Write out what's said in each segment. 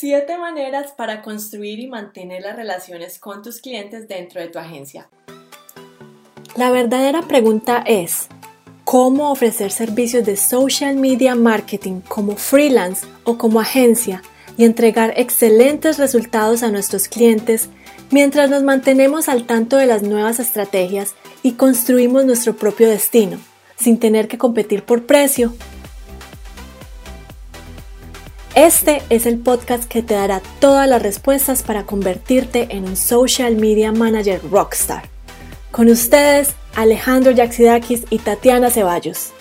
Siete maneras para construir y mantener las relaciones con tus clientes dentro de tu agencia. La verdadera pregunta es, ¿cómo ofrecer servicios de social media marketing como freelance o como agencia y entregar excelentes resultados a nuestros clientes mientras nos mantenemos al tanto de las nuevas estrategias y construimos nuestro propio destino, sin tener que competir por precio este es el podcast que te dará todas las respuestas para convertirte en un social media manager rockstar. Con ustedes, Alejandro Yaxidakis y Tatiana Ceballos.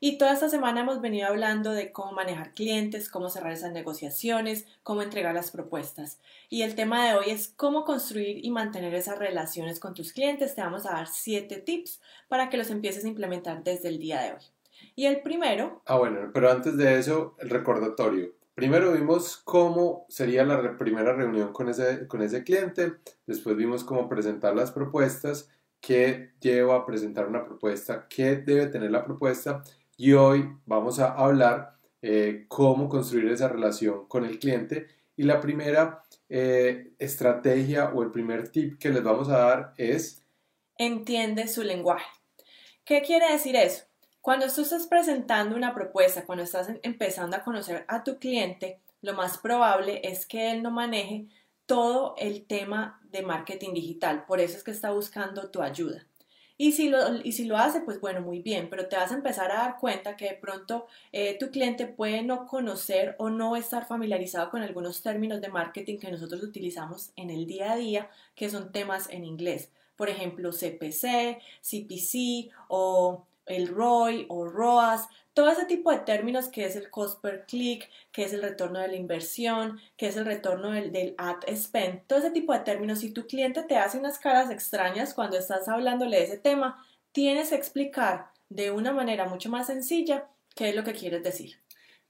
Y toda esta semana hemos venido hablando de cómo manejar clientes, cómo cerrar esas negociaciones, cómo entregar las propuestas. Y el tema de hoy es cómo construir y mantener esas relaciones con tus clientes. Te vamos a dar siete tips para que los empieces a implementar desde el día de hoy. Y el primero... Ah, bueno, pero antes de eso, el recordatorio. Primero vimos cómo sería la primera reunión con ese, con ese cliente, después vimos cómo presentar las propuestas, qué lleva a presentar una propuesta, qué debe tener la propuesta y hoy vamos a hablar eh, cómo construir esa relación con el cliente y la primera eh, estrategia o el primer tip que les vamos a dar es... Entiende su lenguaje. ¿Qué quiere decir eso? Cuando tú estás presentando una propuesta, cuando estás empezando a conocer a tu cliente, lo más probable es que él no maneje todo el tema de marketing digital. Por eso es que está buscando tu ayuda. Y si, lo, y si lo hace, pues bueno, muy bien, pero te vas a empezar a dar cuenta que de pronto eh, tu cliente puede no conocer o no estar familiarizado con algunos términos de marketing que nosotros utilizamos en el día a día, que son temas en inglés. Por ejemplo, CPC, CPC o el ROI o ROAS, todo ese tipo de términos que es el cost per click, que es el retorno de la inversión, que es el retorno del, ad spend, todo ese tipo de términos, si tu cliente te hace unas caras extrañas cuando estás hablándole de ese tema, tienes que explicar de una manera mucho más sencilla qué es lo que quieres decir.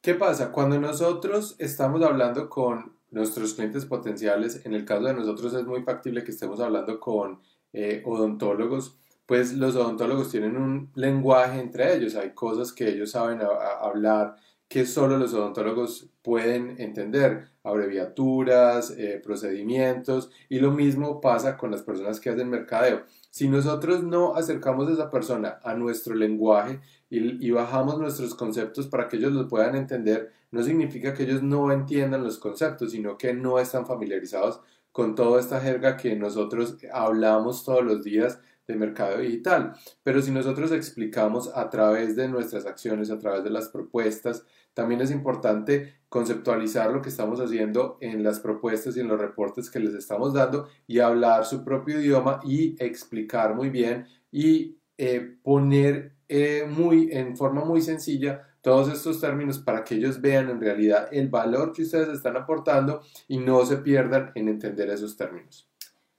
¿Qué pasa? Cuando nosotros estamos hablando con nuestros clientes potenciales, en el caso de nosotros es muy factible que estemos hablando con eh, odontólogos, pues los odontólogos tienen un lenguaje entre ellos, hay cosas que ellos saben hablar que solo los odontólogos pueden entender, abreviaturas, eh, procedimientos, y lo mismo pasa con las personas que hacen mercadeo. Si nosotros no acercamos a esa persona a nuestro lenguaje y, y bajamos nuestros conceptos para que ellos los puedan entender, no significa que ellos no entiendan los conceptos, sino que no están familiarizados con toda esta jerga que nosotros hablamos todos los días de mercado digital. Pero si nosotros explicamos a través de nuestras acciones, a través de las propuestas, también es importante conceptualizar lo que estamos haciendo en las propuestas y en los reportes que les estamos dando y hablar su propio idioma y explicar muy bien y eh, poner eh, muy, en forma muy sencilla todos estos términos para que ellos vean en realidad el valor que ustedes están aportando y no se pierdan en entender esos términos.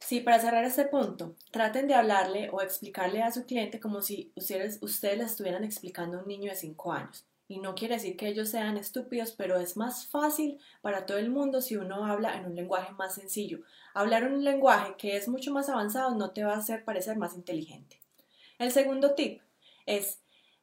Sí, para cerrar este punto, traten de hablarle o explicarle a su cliente como si ustedes, ustedes le estuvieran explicando a un niño de 5 años. Y no quiere decir que ellos sean estúpidos, pero es más fácil para todo el mundo si uno habla en un lenguaje más sencillo. Hablar en un lenguaje que es mucho más avanzado no te va a hacer parecer más inteligente. El segundo tip es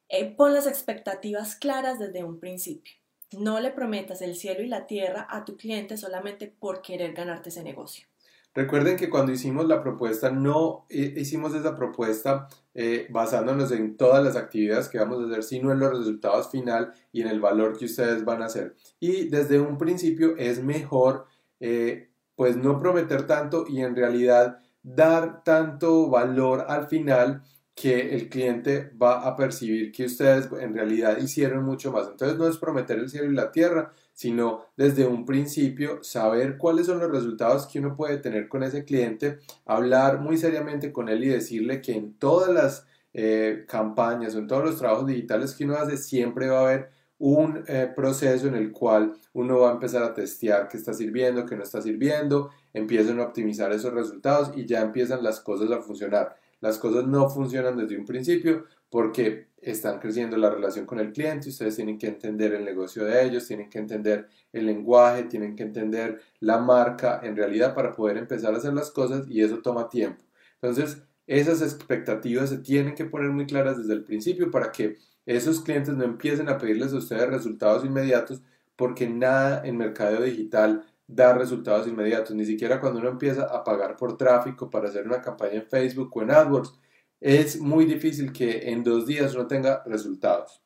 eh, pon las expectativas claras desde un principio. No le prometas el cielo y la tierra a tu cliente solamente por querer ganarte ese negocio. Recuerden que cuando hicimos la propuesta, no hicimos esa propuesta eh, basándonos en todas las actividades que vamos a hacer, sino en los resultados final y en el valor que ustedes van a hacer. Y desde un principio es mejor, eh, pues no prometer tanto y en realidad dar tanto valor al final que el cliente va a percibir que ustedes en realidad hicieron mucho más. Entonces no es prometer el cielo y la tierra, sino desde un principio saber cuáles son los resultados que uno puede tener con ese cliente, hablar muy seriamente con él y decirle que en todas las eh, campañas o en todos los trabajos digitales que uno hace siempre va a haber un eh, proceso en el cual uno va a empezar a testear qué está sirviendo, qué no está sirviendo, empiezan a optimizar esos resultados y ya empiezan las cosas a funcionar. Las cosas no funcionan desde un principio porque están creciendo la relación con el cliente, ustedes tienen que entender el negocio de ellos, tienen que entender el lenguaje, tienen que entender la marca en realidad para poder empezar a hacer las cosas y eso toma tiempo. Entonces, esas expectativas se tienen que poner muy claras desde el principio para que esos clientes no empiecen a pedirles a ustedes resultados inmediatos porque nada en mercado digital da resultados inmediatos, ni siquiera cuando uno empieza a pagar por tráfico para hacer una campaña en Facebook o en AdWords, es muy difícil que en dos días uno tenga resultados.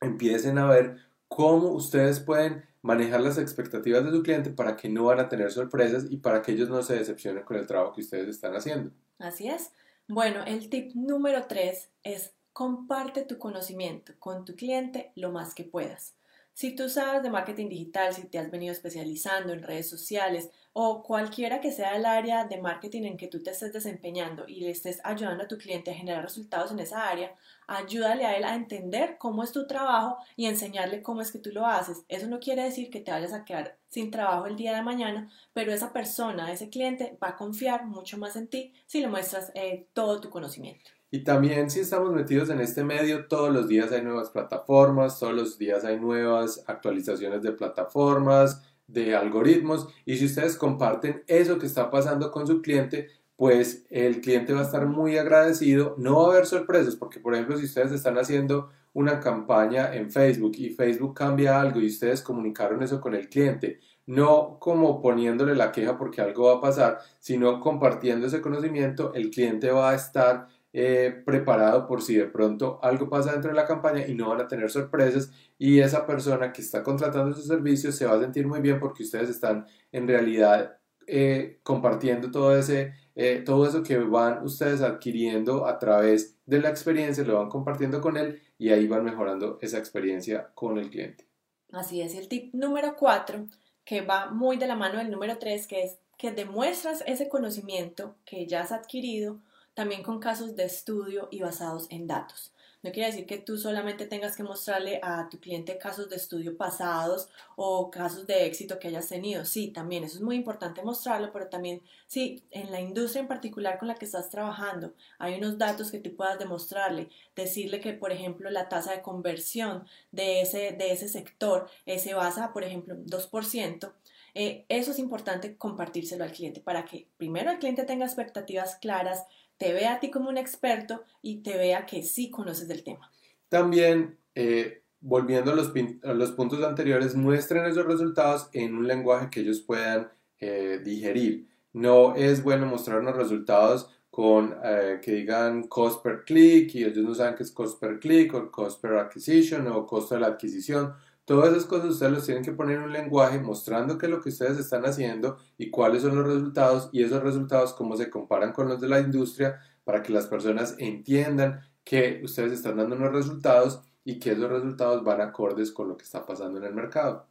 Empiecen a ver cómo ustedes pueden manejar las expectativas de su cliente para que no van a tener sorpresas y para que ellos no se decepcionen con el trabajo que ustedes están haciendo. Así es. Bueno, el tip número tres es comparte tu conocimiento con tu cliente lo más que puedas. Si tú sabes de marketing digital, si te has venido especializando en redes sociales o cualquiera que sea el área de marketing en que tú te estés desempeñando y le estés ayudando a tu cliente a generar resultados en esa área, ayúdale a él a entender cómo es tu trabajo y enseñarle cómo es que tú lo haces. Eso no quiere decir que te vayas a quedar sin trabajo el día de mañana, pero esa persona, ese cliente va a confiar mucho más en ti si le muestras eh, todo tu conocimiento. Y también si estamos metidos en este medio, todos los días hay nuevas plataformas, todos los días hay nuevas actualizaciones de plataformas, de algoritmos, y si ustedes comparten eso que está pasando con su cliente, pues el cliente va a estar muy agradecido, no va a haber sorpresas, porque por ejemplo si ustedes están haciendo una campaña en Facebook y Facebook cambia algo y ustedes comunicaron eso con el cliente, no como poniéndole la queja porque algo va a pasar, sino compartiendo ese conocimiento, el cliente va a estar eh, preparado por si de pronto algo pasa dentro de la campaña y no van a tener sorpresas y esa persona que está contratando sus servicios se va a sentir muy bien porque ustedes están en realidad eh, compartiendo todo ese eh, todo eso que van ustedes adquiriendo a través de la experiencia lo van compartiendo con él y ahí van mejorando esa experiencia con el cliente. Así es, el tip número cuatro, que va muy de la mano del número tres, que es que demuestras ese conocimiento que ya has adquirido también con casos de estudio y basados en datos. No quiere decir que tú solamente tengas que mostrarle a tu cliente casos de estudio pasados o casos de éxito que hayas tenido. Sí, también eso es muy importante mostrarlo, pero también sí, en la industria en particular con la que estás trabajando hay unos datos que tú puedas demostrarle, decirle que, por ejemplo, la tasa de conversión de ese, de ese sector eh, se basa, por ejemplo, 2%. Eh, eso es importante compartírselo al cliente para que primero el cliente tenga expectativas claras, te vea a ti como un experto y te vea que sí conoces del tema. También, eh, volviendo a los, los, puntos anteriores, muestren esos resultados en un lenguaje que ellos puedan eh, digerir. No es bueno mostrar unos resultados con eh, que digan cost per click y ellos no saben qué es cost per click o cost per acquisition o costo de la adquisición Todas esas cosas ustedes los tienen que poner en un lenguaje mostrando qué es lo que ustedes están haciendo y cuáles son los resultados y esos resultados cómo se comparan con los de la industria para que las personas entiendan que ustedes están dando unos resultados y que esos resultados van acordes con lo que está pasando en el mercado.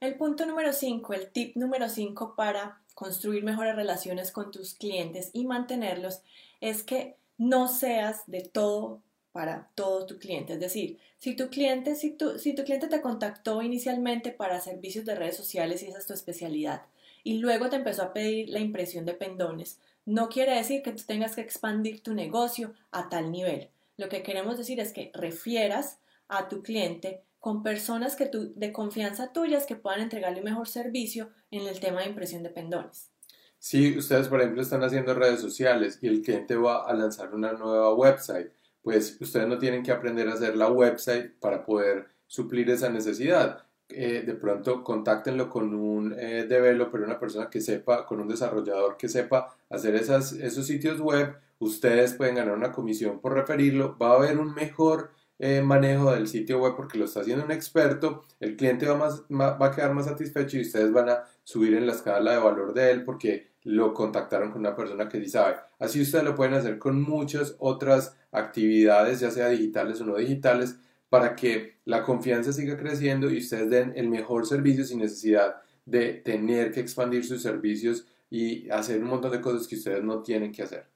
El punto número 5, el tip número 5 para construir mejores relaciones con tus clientes y mantenerlos es que no seas de todo para todo tu cliente. Es decir, si tu cliente, si tu, si tu cliente te contactó inicialmente para servicios de redes sociales y esa es tu especialidad, y luego te empezó a pedir la impresión de pendones, no quiere decir que tú tengas que expandir tu negocio a tal nivel. Lo que queremos decir es que refieras a tu cliente con personas que tú, de confianza tuyas que puedan entregarle un mejor servicio en el tema de impresión de pendones. Si ustedes, por ejemplo, están haciendo redes sociales y el cliente va a lanzar una nueva website, pues ustedes no tienen que aprender a hacer la website para poder suplir esa necesidad. Eh, de pronto contáctenlo con un eh, developer, una persona que sepa, con un desarrollador que sepa hacer esas, esos sitios web. Ustedes pueden ganar una comisión por referirlo. Va a haber un mejor eh, manejo del sitio web porque lo está haciendo un experto. El cliente va, más, va a quedar más satisfecho y ustedes van a subir en la escala de valor de él porque lo contactaron con una persona que sí sabe. Así ustedes lo pueden hacer con muchas otras actividades, ya sea digitales o no digitales, para que la confianza siga creciendo y ustedes den el mejor servicio sin necesidad de tener que expandir sus servicios y hacer un montón de cosas que ustedes no tienen que hacer.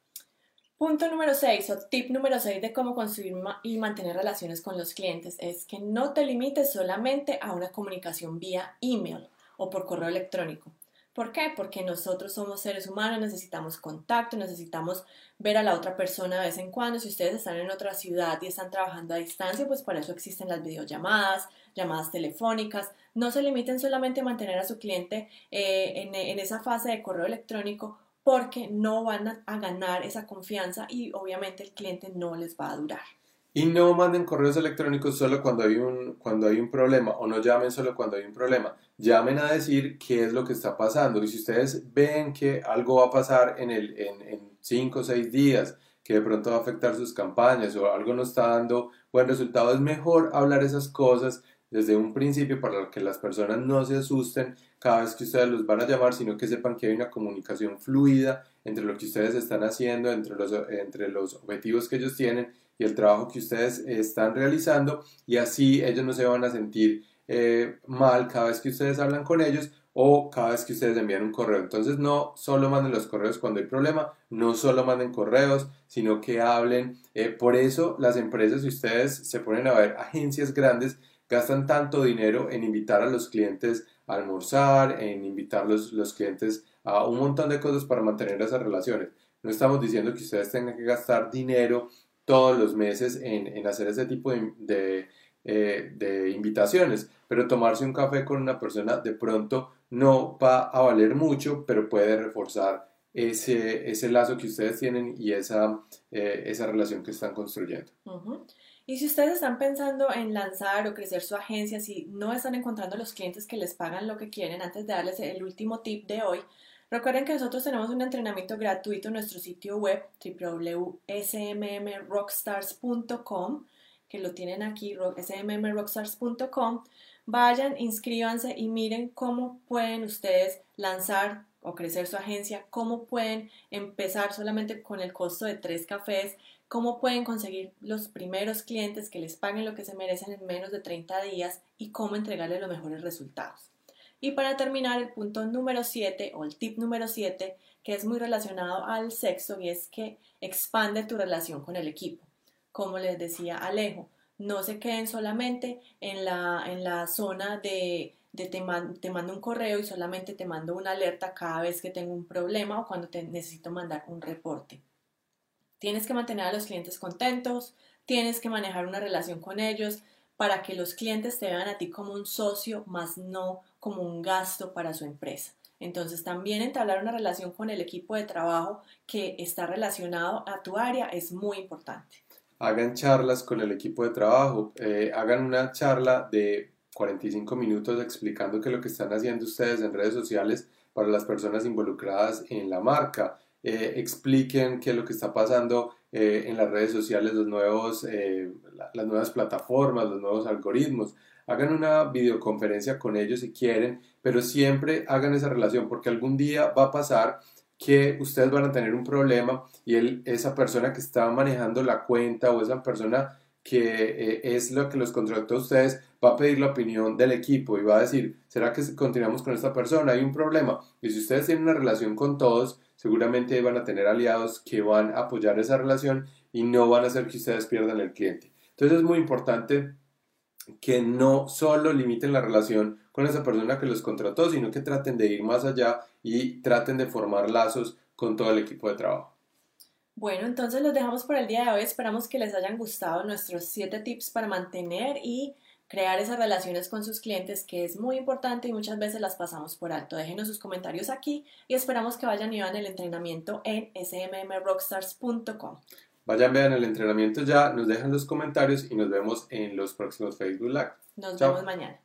Punto número 6 o tip número 6 de cómo construir y mantener relaciones con los clientes es que no te limites solamente a una comunicación vía email o por correo electrónico. ¿Por qué? Porque nosotros somos seres humanos, necesitamos contacto, necesitamos ver a la otra persona de vez en cuando. Si ustedes están en otra ciudad y están trabajando a distancia, pues para eso existen las videollamadas, llamadas telefónicas. No se limiten solamente a mantener a su cliente eh, en, en esa fase de correo electrónico porque no van a ganar esa confianza y obviamente el cliente no les va a durar. Y no manden correos electrónicos solo cuando hay, un, cuando hay un problema o no llamen solo cuando hay un problema. Llamen a decir qué es lo que está pasando. Y si ustedes ven que algo va a pasar en, el, en, cinco o seis días, que de pronto va a afectar sus campañas o algo no está dando buen resultado, es mejor hablar esas cosas desde un principio para que las personas no se asusten cada vez que ustedes los van a llamar, sino que sepan que hay una comunicación fluida entre lo que ustedes están haciendo, entre los, entre los objetivos que ellos tienen y el trabajo que ustedes están realizando y así ellos no se van a sentir eh, mal cada vez que ustedes hablan con ellos o cada vez que ustedes envían un correo. Entonces no solo manden los correos cuando hay problema, no solo manden correos, sino que hablen. Eh, por eso las empresas, si ustedes se ponen a ver agencias grandes, gastan tanto dinero en invitar a los clientes a almorzar, en invitar los, los clientes a un montón de cosas para mantener esas relaciones. No estamos diciendo que ustedes tengan que gastar dinero todos los meses en, hacer ese tipo de, eh, de, invitaciones, pero tomarse un café con una persona de pronto no va a valer mucho, pero puede reforzar ese, ese lazo que ustedes tienen y esa, eh, esa relación que están construyendo. Y si ustedes están pensando en lanzar o crecer su agencia, si no están encontrando los clientes que les pagan lo que quieren, antes de darles el último tip de hoy, Recuerden que nosotros tenemos un entrenamiento gratuito en nuestro sitio web www.smmrockstars.com, que lo tienen aquí, smmrockstars.com. Vayan, inscríbanse y miren cómo pueden ustedes lanzar o crecer su agencia, cómo pueden empezar solamente con el costo de tres cafés, cómo pueden conseguir los primeros clientes que les paguen lo que se merecen en menos de 30 días y cómo entregarles los mejores resultados. Y para terminar, el punto número 7 o el tip número 7, que es muy relacionado al sexo y es que expande tu relación con el equipo. Como les decía Alejo, no se queden solamente en la, en la zona de, de te, te, mando un correo y solamente te mando una alerta cada vez que tengo un problema o cuando te necesito mandar un reporte. Tienes que mantener a los clientes contentos, tienes que manejar una relación con ellos para que los clientes te vean a ti como un socio, más no como un gasto para su empresa. Entonces también entablar una relación con el equipo de trabajo que está relacionado a tu área es muy importante. Hagan charlas con el equipo de trabajo, eh, hagan una charla de 45 minutos explicando qué es lo que están haciendo ustedes en redes sociales para las personas involucradas en la marca. Eh, expliquen qué es lo que está pasando eh, en las redes sociales, los nuevos, las nuevas plataformas, los nuevos algoritmos. Hagan una videoconferencia con ellos si quieren, pero siempre hagan esa relación porque algún día va a pasar que ustedes van a tener un problema y esa persona que está manejando la cuenta o esa persona que eh, es lo que los contrató a ustedes va a pedir la opinión del equipo y va a decir, ¿será que continuamos con esta persona? Hay un problema. Y si ustedes tienen una relación con todos, seguramente van a tener aliados que van a apoyar esa relación y no van a hacer que ustedes pierdan el cliente. Entonces es muy importante que no solo limiten la relación con esa persona que los contrató, sino que traten de ir más allá y traten de formar lazos con todo el equipo de trabajo. Bueno, entonces los dejamos por el día de hoy. Esperamos que les hayan gustado nuestros 7 tips para mantener y crear esas relaciones con sus clientes, que es muy importante y muchas veces las pasamos por alto. Déjenos sus comentarios aquí y esperamos que vayan y vean el entrenamiento en smmrockstars.com. Vayan, vean el entrenamiento ya, nos dejan los comentarios y nos vemos en los próximos Facebook Live. Nos vemos mañana.